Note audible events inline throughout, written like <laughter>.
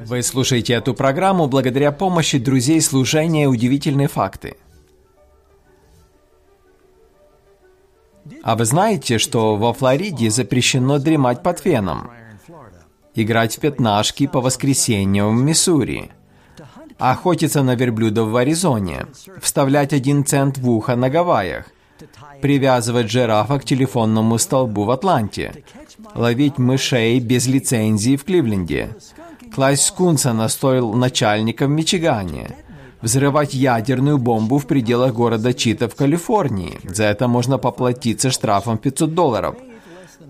Вы слушаете эту программу благодаря помощи друзей служения «Удивительные факты». А вы знаете, что во Флориде запрещено дремать под феном, играть в пятнашки по воскресеньям в Миссури, охотиться на верблюдов в Аризоне, вставлять один цент в ухо на Гавайях, привязывать жирафа к телефонному столбу в Атланте, ловить мышей без лицензии в Кливленде, класть скунса на стойл начальника в Мичигане, взрывать ядерную бомбу в пределах города Чита в Калифорнии. За это можно поплатиться штрафом 500 долларов.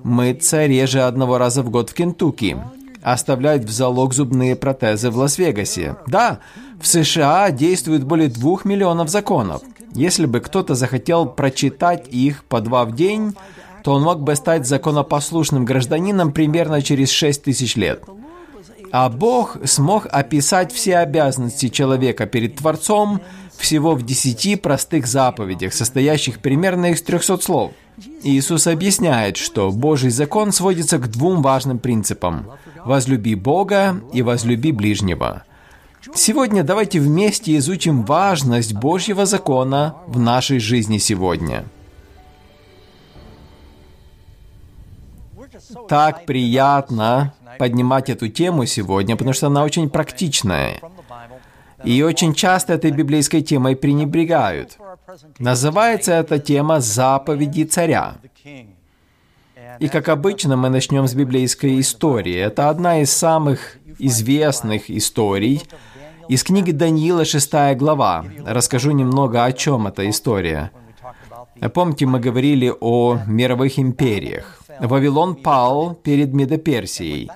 Мыться реже одного раза в год в Кентукки. Оставлять в залог зубные протезы в Лас-Вегасе. Да, в США действует более двух миллионов законов. Если бы кто-то захотел прочитать их по два в день, то он мог бы стать законопослушным гражданином примерно через 6 тысяч лет. А Бог смог описать все обязанности человека перед Творцом всего в десяти простых заповедях, состоящих примерно из 300 слов. Иисус объясняет, что Божий закон сводится к двум важным принципам – «возлюби Бога» и «возлюби ближнего». Сегодня давайте вместе изучим важность Божьего закона в нашей жизни сегодня. Так приятно поднимать эту тему сегодня, потому что она очень практичная. И очень часто этой библейской темой пренебрегают. Называется эта тема «Заповеди царя». И как обычно, мы начнем с библейской истории. Это одна из самых известных историй из книги Даниила, 6 глава. Расскажу немного, о чем эта история. Помните, мы говорили о мировых империях. Вавилон пал перед Медоперсией.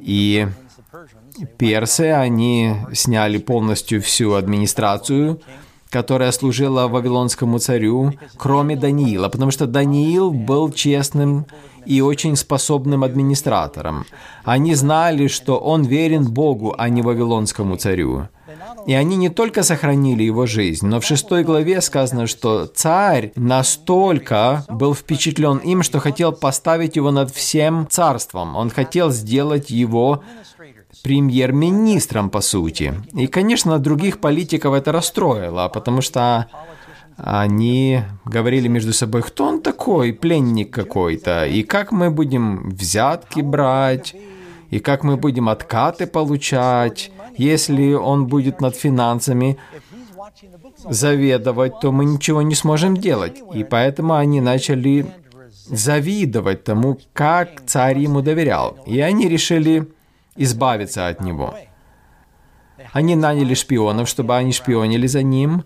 И персы, они сняли полностью всю администрацию, которая служила вавилонскому царю, кроме Даниила, потому что Даниил был честным и очень способным администратором. Они знали, что он верен Богу, а не вавилонскому царю. И они не только сохранили его жизнь, но в шестой главе сказано, что царь настолько был впечатлен им, что хотел поставить его над всем царством. Он хотел сделать его премьер-министром, по сути. И, конечно, других политиков это расстроило, потому что они говорили между собой, кто он такой, пленник какой-то, и как мы будем взятки брать, и как мы будем откаты получать, если он будет над финансами заведовать, то мы ничего не сможем делать. И поэтому они начали завидовать тому, как царь ему доверял. И они решили избавиться от него. Они наняли шпионов, чтобы они шпионили за ним,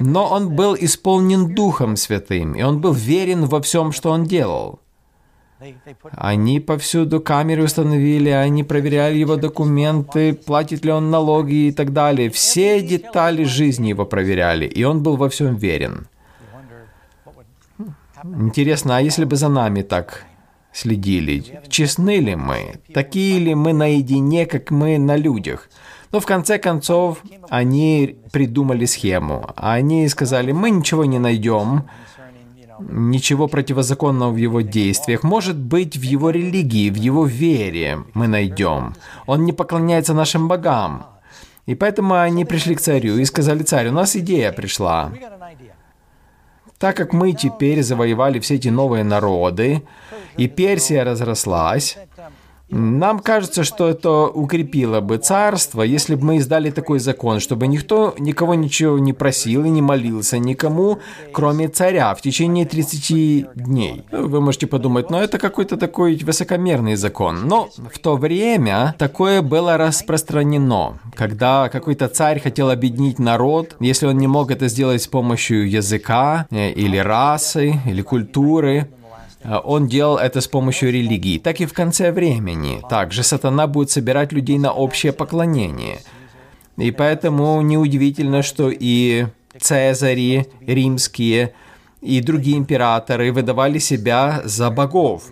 но он был исполнен Духом Святым, и он был верен во всем, что он делал. Они повсюду камеры установили, они проверяли его документы, платит ли он налоги и так далее. Все детали жизни его проверяли, и он был во всем верен. Интересно, а если бы за нами так следили? Честны ли мы? Такие ли мы наедине, как мы на людях? Но в конце концов они придумали схему. Они сказали, мы ничего не найдем, ничего противозаконного в его действиях. Может быть, в его религии, в его вере мы найдем. Он не поклоняется нашим богам. И поэтому они пришли к царю и сказали, царь, у нас идея пришла. Так как мы теперь завоевали все эти новые народы, и Персия разрослась, нам кажется, что это укрепило бы царство, если бы мы издали такой закон, чтобы никто никого ничего не просил и не молился никому, кроме царя, в течение 30 дней. Вы можете подумать, ну это какой-то такой высокомерный закон. Но в то время такое было распространено. Когда какой-то царь хотел объединить народ, если он не мог это сделать с помощью языка, э, или расы, или культуры, он делал это с помощью религии, так и в конце времени. Также сатана будет собирать людей на общее поклонение. И поэтому неудивительно, что и Цезари римские и другие императоры выдавали себя за богов.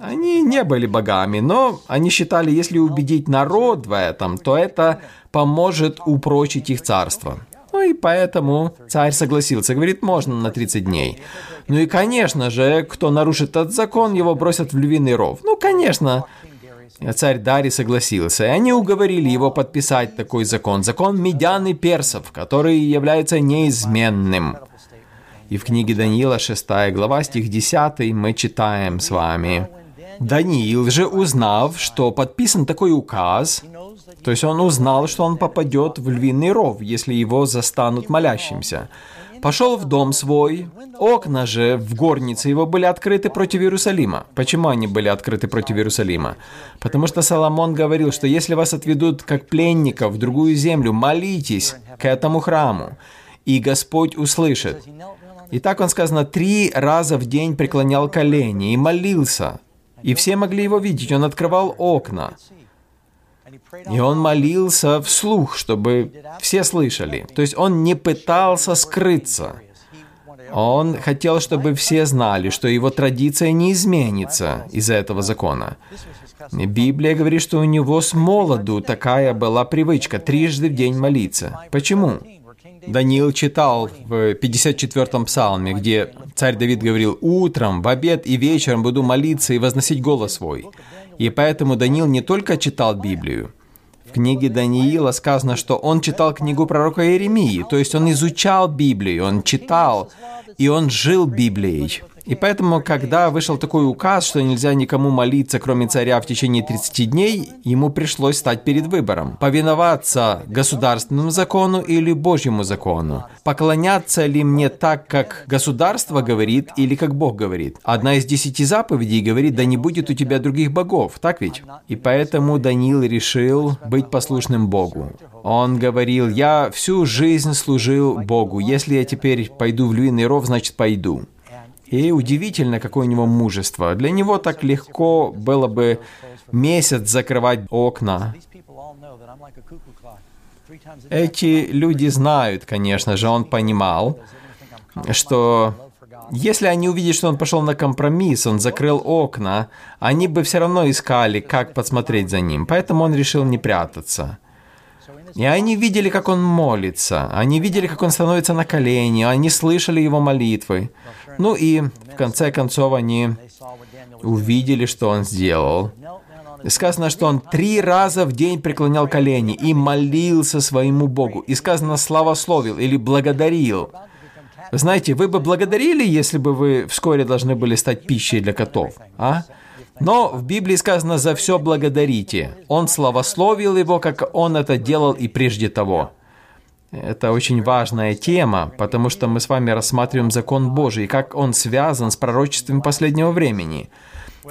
Они не были богами, но они считали, если убедить народ в этом, то это поможет упрочить их царство. Ну и поэтому царь согласился, говорит, можно на 30 дней. Ну и, конечно же, кто нарушит этот закон, его бросят в львиный ров. Ну, конечно, царь Дарий согласился, и они уговорили его подписать такой закон, закон медян и персов, который является неизменным. И в книге Даниила 6 глава, стих 10 мы читаем с вами. Даниил же, узнав, что подписан такой указ, то есть он узнал, что он попадет в львиный ров, если его застанут молящимся, пошел в дом свой, окна же в горнице его были открыты против Иерусалима. Почему они были открыты против Иерусалима? Потому что Соломон говорил, что если вас отведут как пленников в другую землю, молитесь к этому храму, и Господь услышит. И так он сказано, три раза в день преклонял колени и молился. И все могли его видеть, он открывал окна. И он молился вслух, чтобы все слышали. То есть он не пытался скрыться. Он хотел, чтобы все знали, что его традиция не изменится из-за этого закона. Библия говорит, что у него с молоду такая была привычка трижды в день молиться. Почему? Даниил читал в 54-м псалме, где царь Давид говорил, «Утром, в обед и вечером буду молиться и возносить голос свой». И поэтому Даниил не только читал Библию, в книге Даниила сказано, что он читал книгу пророка Иеремии, то есть он изучал Библию, он читал, и он жил Библией. И поэтому, когда вышел такой указ, что нельзя никому молиться, кроме царя, в течение 30 дней, ему пришлось стать перед выбором. Повиноваться государственному закону или Божьему закону. Поклоняться ли мне так, как государство говорит, или как Бог говорит. Одна из десяти заповедей говорит, да не будет у тебя других богов, так ведь? И поэтому Даниил решил быть послушным Богу. Он говорил, я всю жизнь служил Богу, если я теперь пойду в львиный ров, значит пойду. И удивительно, какое у него мужество. Для него так легко было бы месяц закрывать окна. Эти люди знают, конечно же, он понимал, что если они увидят, что он пошел на компромисс, он закрыл окна, они бы все равно искали, как подсмотреть за ним. Поэтому он решил не прятаться. И они видели, как он молится, они видели, как он становится на колени, они слышали его молитвы. Ну и в конце концов они увидели, что он сделал. Сказано, что он три раза в день преклонял колени и молился своему Богу. И сказано, славословил или благодарил. Знаете, вы бы благодарили, если бы вы вскоре должны были стать пищей для котов, а? Но в Библии сказано «за все благодарите». Он славословил его, как он это делал и прежде того. Это очень важная тема, потому что мы с вами рассматриваем закон Божий, как он связан с пророчеством последнего времени.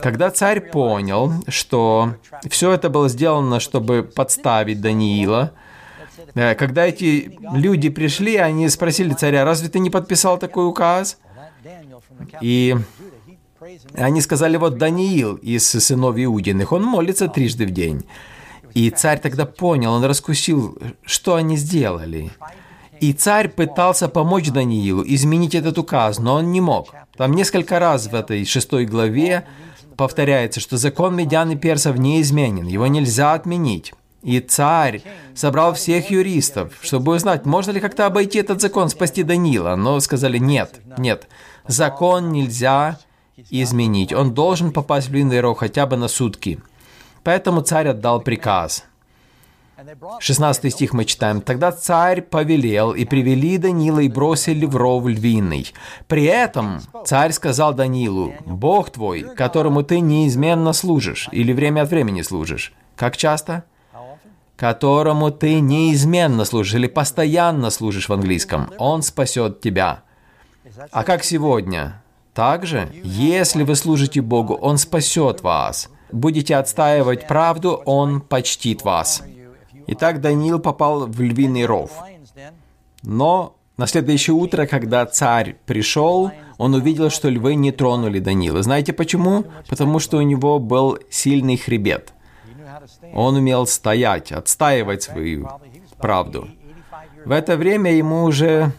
Когда царь понял, что все это было сделано, чтобы подставить Даниила, э, когда эти люди пришли, они спросили царя, разве ты не подписал такой указ? И они сказали, вот Даниил из сынов Иудиных, он молится трижды в день. И царь тогда понял, он раскусил, что они сделали. И царь пытался помочь Даниилу изменить этот указ, но он не мог. Там несколько раз в этой шестой главе повторяется, что закон медян и персов не изменен, его нельзя отменить. И царь собрал всех юристов, чтобы узнать, можно ли как-то обойти этот закон, спасти Данила. Но сказали, нет, нет, закон нельзя изменить. Он должен попасть в длинный рог хотя бы на сутки. Поэтому царь отдал приказ. 16 стих мы читаем. «Тогда царь повелел, и привели Данила и бросили в ров львиный. При этом царь сказал Данилу, «Бог твой, которому ты неизменно служишь, или время от времени служишь». Как часто? «Которому ты неизменно служишь, или постоянно служишь в английском. Он спасет тебя». А как сегодня? Также, если вы служите Богу, Он спасет вас. Будете отстаивать правду, Он почтит вас. Итак, Даниил попал в львиный ров. Но на следующее утро, когда царь пришел, он увидел, что львы не тронули Даниила. Знаете почему? Потому что у него был сильный хребет. Он умел стоять, отстаивать свою правду. В это время ему уже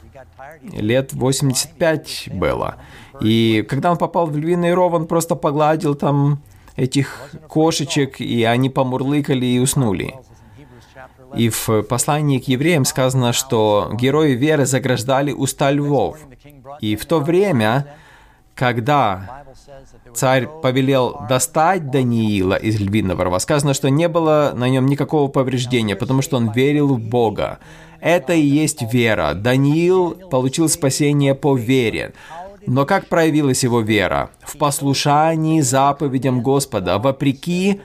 лет 85 было. И когда он попал в львиный ров, он просто погладил там этих кошечек, и они помурлыкали и уснули. И в послании к евреям сказано, что герои веры заграждали уста львов. И в то время когда царь повелел достать Даниила из львиного рва, сказано, что не было на нем никакого повреждения, потому что он верил в Бога. Это и есть вера. Даниил получил спасение по вере. Но как проявилась его вера? В послушании заповедям Господа, вопреки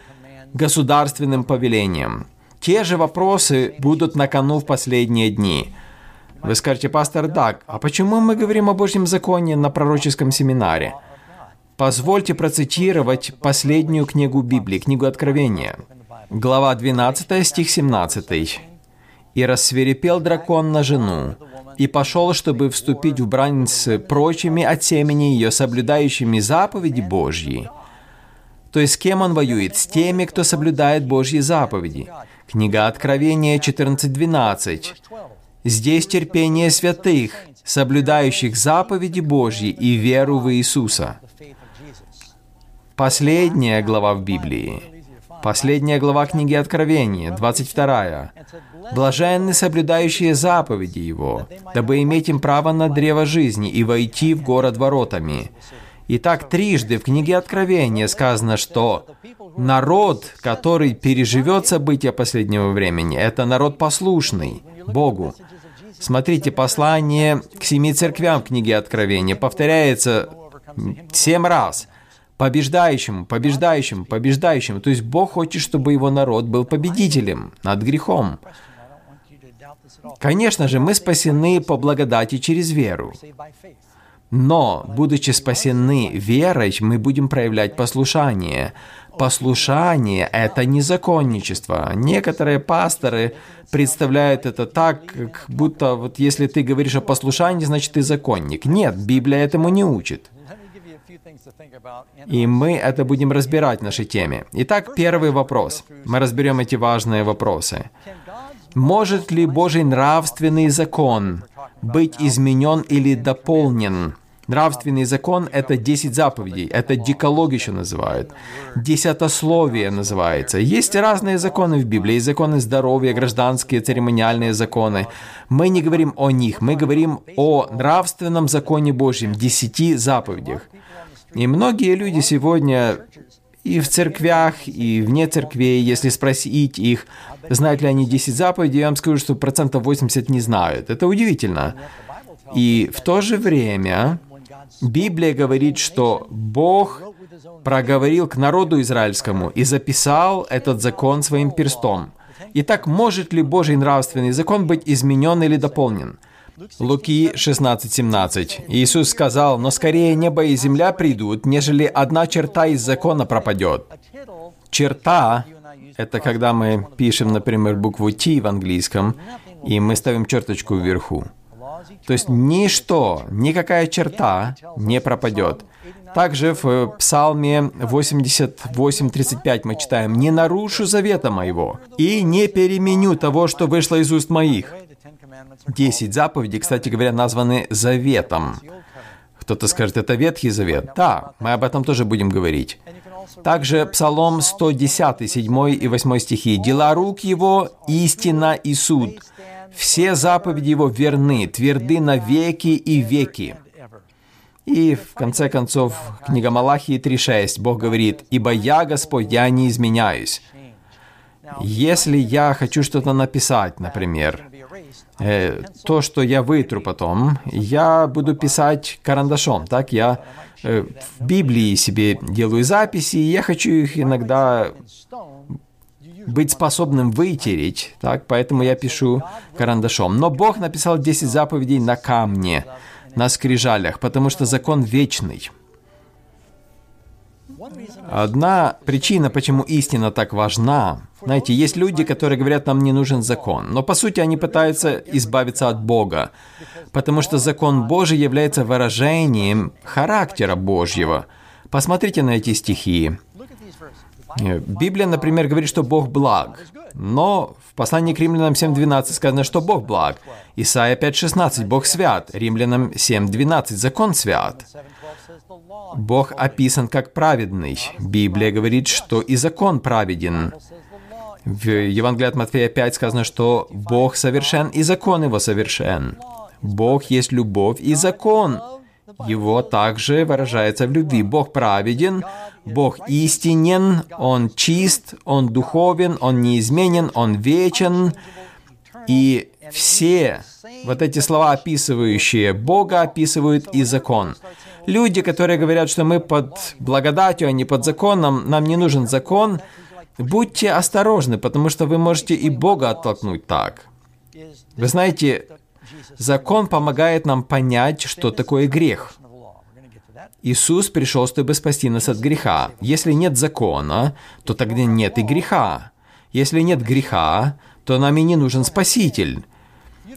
государственным повелениям. Те же вопросы будут на кону в последние дни. Вы скажете, пастор Даг, а почему мы говорим о Божьем законе на пророческом семинаре? Позвольте процитировать последнюю книгу Библии, книгу Откровения. Глава 12, стих 17. «И рассверепел дракон на жену, и пошел, чтобы вступить в брань с прочими от семени ее, соблюдающими заповеди Божьи». То есть с кем он воюет? С теми, кто соблюдает Божьи заповеди. Книга Откровения 14.12. Здесь терпение святых, соблюдающих заповеди Божьи и веру в Иисуса. Последняя глава в Библии. Последняя глава книги Откровения, 22. «Блаженны соблюдающие заповеди Его, дабы иметь им право на древо жизни и войти в город воротами». Итак, трижды в книге Откровения сказано, что народ, который переживет события последнего времени, это народ послушный Богу. Смотрите, послание к семи церквям в книге Откровения повторяется семь раз. Побеждающим, побеждающим, побеждающим. То есть Бог хочет, чтобы его народ был победителем над грехом. Конечно же, мы спасены по благодати через веру. Но, будучи спасены верой, мы будем проявлять послушание. Послушание – это не законничество. Некоторые пасторы представляют это так, как будто вот если ты говоришь о послушании, значит ты законник. Нет, Библия этому не учит. И мы это будем разбирать в нашей теме. Итак, первый вопрос. Мы разберем эти важные вопросы. Может ли Божий нравственный закон быть изменен или дополнен Нравственный закон — это 10 заповедей, это дикологи еще называют. Десятословие называется. Есть разные законы в Библии, законы здоровья, гражданские, церемониальные законы. Мы не говорим о них, мы говорим о нравственном законе Божьем, десяти заповедях. И многие люди сегодня и в церквях, и вне церквей, если спросить их, знают ли они 10 заповедей, я вам скажу, что процентов 80 не знают. Это удивительно. И в то же время Библия говорит, что Бог проговорил к народу израильскому и записал этот закон своим перстом. Итак, может ли Божий нравственный закон быть изменен или дополнен? Луки 16:17. Иисус сказал, «Но скорее небо и земля придут, нежели одна черта из закона пропадет». Черта — это когда мы пишем, например, букву T в английском, и мы ставим черточку вверху. То есть ничто, никакая черта не пропадет. Также в Псалме 88.35 мы читаем «Не нарушу завета моего и не переменю того, что вышло из уст моих». Десять заповедей, кстати говоря, названы заветом. Кто-то скажет, это Ветхий Завет. Да, мы об этом тоже будем говорить. Также Псалом 110, 7 и 8 стихи. «Дела рук его – истина и суд, все заповеди Его верны, тверды на веки и веки. И в конце концов, книга Малахии 3.6, Бог говорит, «Ибо я, Господь, я не изменяюсь». Если я хочу что-то написать, например, то, что я вытру потом, я буду писать карандашом, так? Я э, в Библии себе делаю записи, и я хочу их иногда быть способным вытереть, так, поэтому я пишу карандашом. Но Бог написал 10 заповедей на камне, на скрижалях, потому что закон вечный. Одна причина, почему истина так важна, знаете, есть люди, которые говорят, нам не нужен закон, но по сути они пытаются избавиться от Бога, потому что закон Божий является выражением характера Божьего. Посмотрите на эти стихи. Э, Библия, например, говорит, что Бог благ. Но в послании к римлянам 7.12 сказано, что Бог благ. Исайя 5.16, Бог свят. Римлянам 7.12, закон свят. Бог описан как праведный. Библия говорит, что и закон праведен. В Евангелии от Матфея 5 сказано, что Бог совершен, и закон его совершен. Бог есть любовь, и закон его также выражается в любви. Бог праведен, Бог истинен, Он чист, Он духовен, Он неизменен, Он вечен. И все вот эти слова, описывающие Бога, описывают и закон. Люди, которые говорят, что мы под благодатью, а не под законом, нам не нужен закон, будьте осторожны, потому что вы можете и Бога оттолкнуть так. Вы знаете, закон помогает нам понять, что такое грех. Иисус пришел, чтобы спасти нас от греха. Если нет закона, то тогда нет и греха. Если нет греха, то нам и не нужен Спаситель.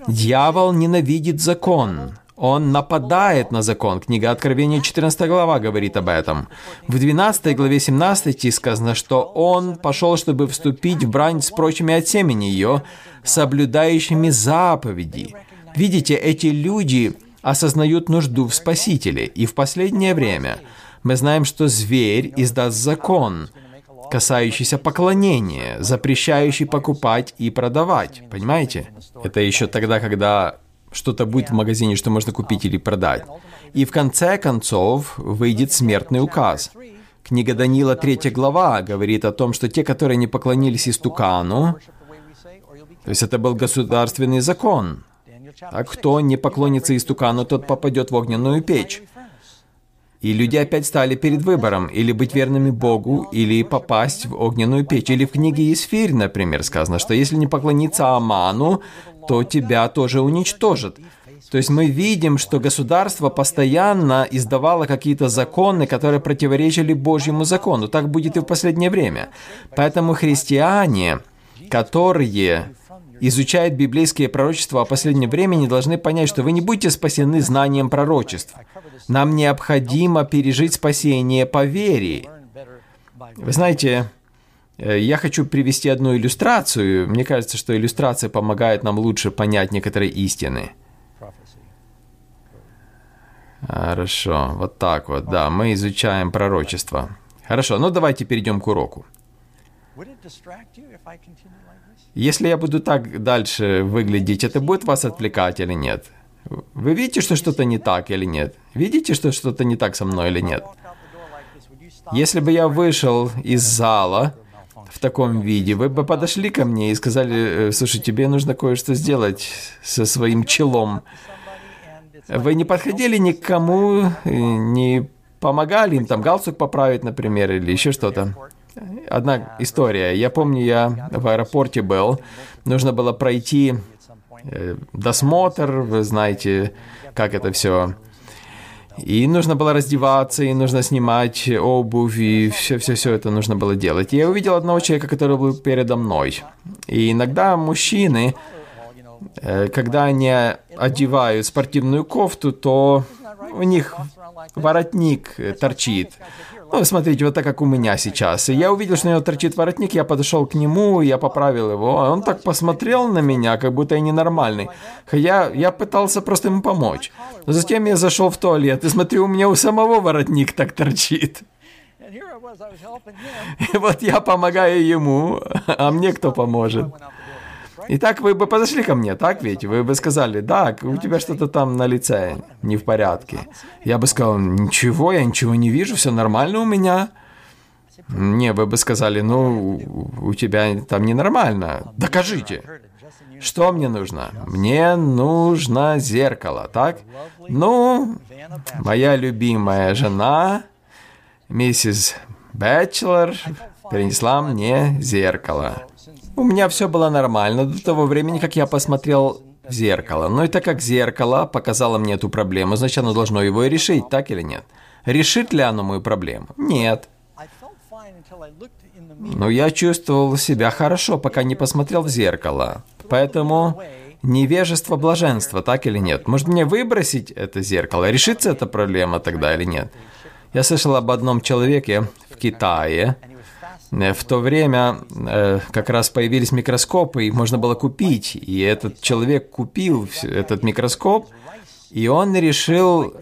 Дьявол ненавидит закон. Он нападает на закон. Книга Откровения, 14 глава, говорит об этом. В 12 главе 17 сказано, что он пошел, чтобы вступить в брань с прочими от семени ее, соблюдающими заповеди. Видите, эти люди осознают нужду в Спасителе. И в последнее время мы знаем, что зверь издаст закон, касающийся поклонения, запрещающий покупать и продавать. Понимаете? Это еще тогда, когда что-то будет в магазине, что можно купить или продать. И в конце концов выйдет смертный указ. Книга Даниила, 3 глава, говорит о том, что те, которые не поклонились истукану, то есть это был государственный закон, а кто не поклонится истукану, тот попадет в огненную печь. И люди опять стали перед выбором, или быть верными Богу, или попасть в огненную печь. Или в книге Исфирь, например, сказано, что если не поклониться Аману, то тебя тоже уничтожат. То есть мы видим, что государство постоянно издавало какие-то законы, которые противоречили Божьему закону. Так будет и в последнее время. Поэтому христиане, которые изучают библейские пророчества о последнем времени, должны понять, что вы не будете спасены знанием пророчеств. Нам необходимо пережить спасение по вере. Вы знаете, э, я хочу привести одну иллюстрацию. Мне кажется, что иллюстрация помогает нам лучше понять некоторые истины. Хорошо, вот так вот, да, мы изучаем пророчество. Хорошо, ну давайте перейдем к уроку. Если я буду так дальше выглядеть, это будет вас отвлекать или нет? Вы видите, что что-то не так или нет? Видите, что что-то не так со мной или нет? Если бы я вышел из зала в таком виде, вы бы подошли ко мне и сказали, «Э, слушай, тебе нужно кое-что сделать со своим челом. Вы не подходили ни к кому, э, не помогали им там галстук поправить, например, или еще что-то. Одна история. Я помню, я в аэропорте был. Нужно было пройти досмотр, вы знаете, как это все. И нужно было раздеваться, и нужно снимать обувь, и все-все-все это нужно было делать. И я увидел одного человека, который был передо мной. И иногда мужчины, э, когда они одевают спортивную кофту, то у них воротник торчит. Ну, смотрите, вот так, как у меня сейчас. И я увидел, что у него торчит воротник, я подошел к нему, я поправил его. Он так посмотрел на меня, как будто я ненормальный. Я, я пытался просто ему помочь. Но затем я зашел в туалет и смотрю, у меня у самого воротник так торчит. И вот я помогаю ему, а мне кто поможет? Итак, вы бы подошли ко мне, так ведь? Вы бы сказали, да, у тебя что-то там на лице не в порядке. Я бы сказал, ничего, я ничего не вижу, все нормально у меня. Не, вы бы сказали, ну, у тебя там ненормально. Докажите. Что мне нужно? Мне нужно зеркало, так? Ну, моя любимая жена, миссис Бэтчелор, принесла мне зеркало. У меня все было нормально до того времени, как я посмотрел в зеркало. Но и так как зеркало показало мне эту проблему, значит оно должно его и решить, так или нет? Решит ли оно мою проблему? Нет. Но я чувствовал себя хорошо, пока не посмотрел в зеркало. Поэтому невежество блаженства, так или нет? Может мне выбросить это зеркало? Решится эта проблема тогда или нет? Я слышал об одном человеке в Китае, в то время э, как раз появились микроскопы, их можно было купить. И этот человек купил этот микроскоп, и он решил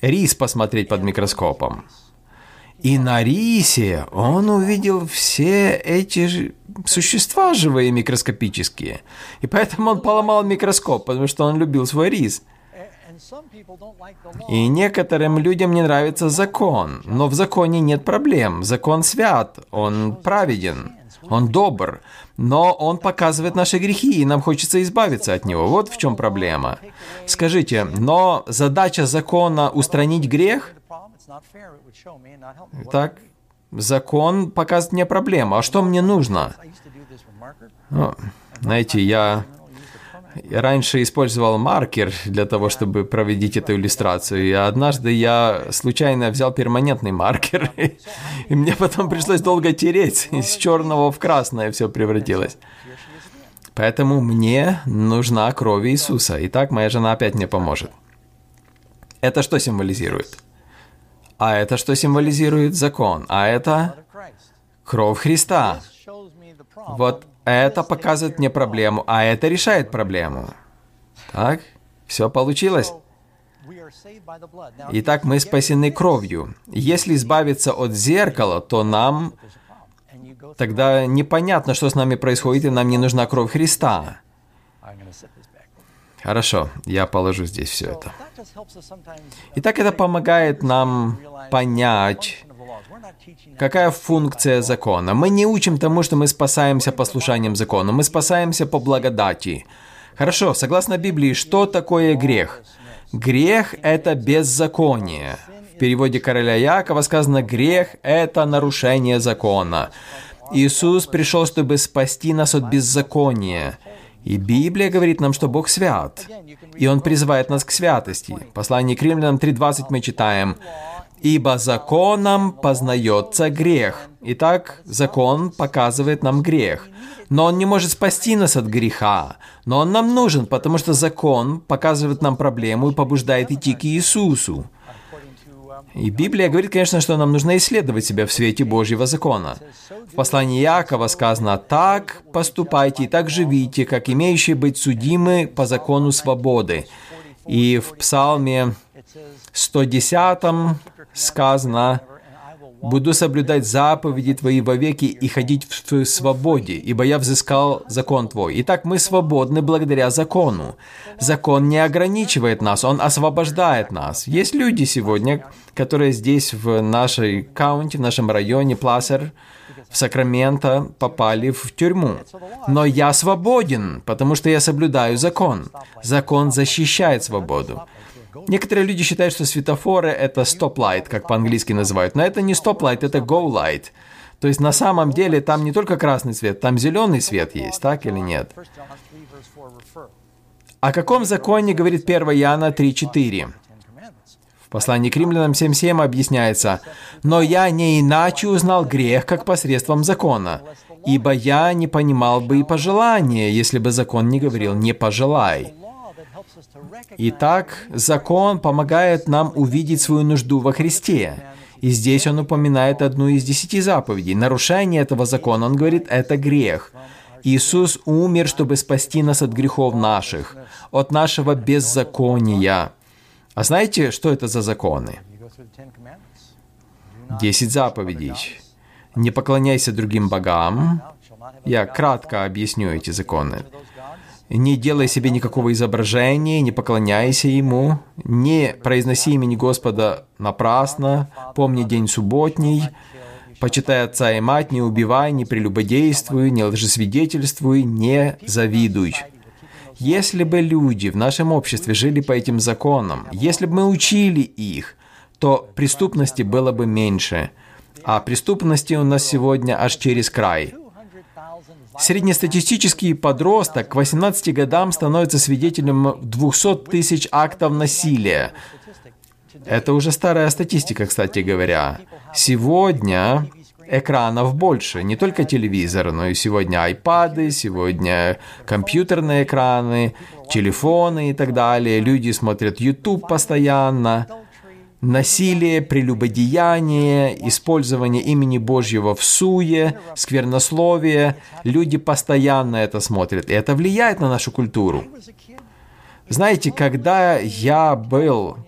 рис посмотреть под микроскопом. И на рисе он увидел все эти существа живые микроскопические. И поэтому он поломал микроскоп, потому что он любил свой рис. И некоторым людям не нравится закон, но в законе нет проблем. Закон свят, он праведен, он добр, но он показывает наши грехи, и нам хочется избавиться от него. Вот в чем проблема. Скажите, но задача закона устранить грех? Так, закон показывает мне проблему. А что мне нужно? Ну, знаете, я раньше использовал маркер для того, чтобы проводить эту иллюстрацию. И однажды я случайно взял перманентный маркер, <laughs> и мне потом пришлось долго тереть. Из черного в красное все превратилось. Поэтому мне нужна кровь Иисуса. И так моя жена опять мне поможет. Это что символизирует? А это что символизирует закон? А это кровь Христа. Вот это показывает мне проблему, а это решает проблему. Так, все получилось. Итак, мы спасены кровью. Если избавиться от зеркала, то нам тогда непонятно, что с нами происходит, и нам не нужна кровь Христа. Хорошо, я положу здесь все это. Итак, это помогает нам понять, какая функция закона. Мы не учим тому, что мы спасаемся послушанием закона, мы спасаемся по благодати. Хорошо, согласно Библии, что такое грех? Грех – это беззаконие. В переводе короля Якова сказано «грех – это нарушение закона». Иисус пришел, чтобы спасти нас от беззакония. И Библия говорит нам, что Бог свят, и Он призывает нас к святости. Послание к римлянам 3.20 мы читаем, «Ибо законом познается грех». Итак, закон показывает нам грех. Но он не может спасти нас от греха. Но он нам нужен, потому что закон показывает нам проблему и побуждает идти к Иисусу. И Библия говорит, конечно, что нам нужно исследовать себя в свете Божьего закона. В послании Иакова сказано, «Так поступайте и так живите, как имеющие быть судимы по закону свободы». И в Псалме 110 сказано, Буду соблюдать заповеди Твои вовеки и ходить в свободе, ибо я взыскал закон Твой. Итак, мы свободны благодаря закону. Закон не ограничивает нас, он освобождает нас. Есть люди сегодня, которые здесь в нашей каунте, в нашем районе, Пласер, в Сакраменто попали в тюрьму. Но я свободен, потому что я соблюдаю закон. Закон защищает свободу. Некоторые люди считают, что светофоры — это стоп-лайт, как по-английски называют. Но это не стоп-лайт, это go-light. То есть на самом деле там не только красный свет, там зеленый свет есть, так или нет? О каком законе говорит 1 Иоанна 3.4? В послании к римлянам 7.7 объясняется, «Но я не иначе узнал грех, как посредством закона, ибо я не понимал бы и пожелания, если бы закон не говорил «не пожелай». Итак, закон помогает нам увидеть свою нужду во Христе. И здесь он упоминает одну из десяти заповедей. Нарушение этого закона, он говорит, это грех. Иисус умер, чтобы спасти нас от грехов наших, от нашего беззакония. А знаете, что это за законы? Десять заповедей. Не поклоняйся другим богам. Я кратко объясню эти законы. Не делай себе никакого изображения, не поклоняйся Ему, не произноси имени Господа напрасно, помни день субботний, почитай отца и мать, не убивай, не прелюбодействуй, не лжесвидетельствуй, не завидуй. Если бы люди в нашем обществе жили по этим законам, если бы мы учили их, то преступности было бы меньше. А преступности у нас сегодня аж через край. Среднестатистический подросток к 18 годам становится свидетелем 200 тысяч актов насилия. Это уже старая статистика, кстати говоря. Сегодня экранов больше, не только телевизор, но и сегодня айпады, сегодня компьютерные экраны, телефоны и так далее. Люди смотрят YouTube постоянно насилие, прелюбодеяние, использование имени Божьего в суе, сквернословие. Люди постоянно это смотрят, и это влияет на нашу культуру. Знаете, когда я был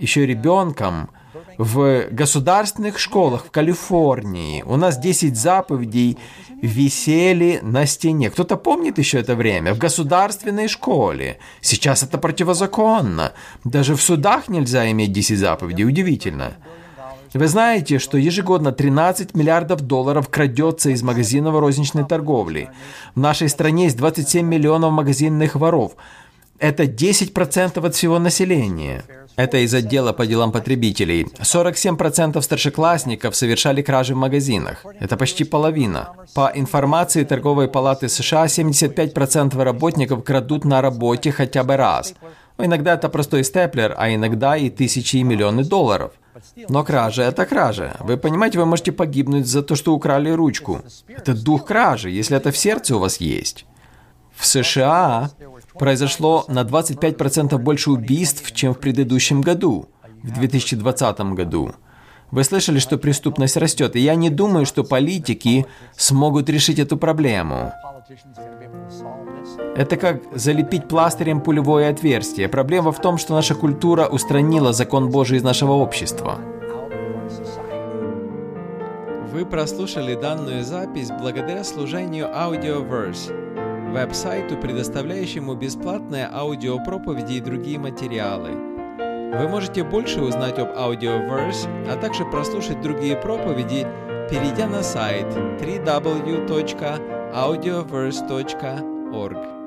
еще ребенком, В государственных школах в Калифорнии у нас 10 заповедей висели на стене. Кто-то помнит еще это время? В государственной школе. Сейчас это противозаконно. Даже в судах нельзя иметь 10 заповедей. Удивительно. Вы знаете, что ежегодно 13 миллиардов долларов крадется из магазинов розничной торговли. В нашей стране есть 27 миллионов магазинных воров. Это 10% от всего населения. Это из отдела по делам потребителей. 47% старшеклассников совершали кражи в магазинах. Это почти половина. По информации Торговой палаты США, 75% работников крадут на работе хотя бы раз. Но иногда это простой степлер, а иногда и тысячи и миллионы долларов. Но кража – это кража. Вы понимаете, вы можете погибнуть за то, что украли ручку. Это дух кражи, если это в сердце у вас есть. В США произошло на 25% больше убийств, чем в предыдущем году, в 2020 году. Вы слышали, что преступность растет, и я не думаю, что политики смогут решить эту проблему. Это как залепить пластырем пулевое отверстие. Проблема в том, что наша культура устранила закон Божий из нашего общества. Вы прослушали данную запись благодаря служению Audioverse веб-сайту, предоставляющему бесплатные аудиопроповеди и другие материалы. Вы можете больше узнать об Audioverse, а также прослушать другие проповеди, перейдя на сайт www.audioverse.org.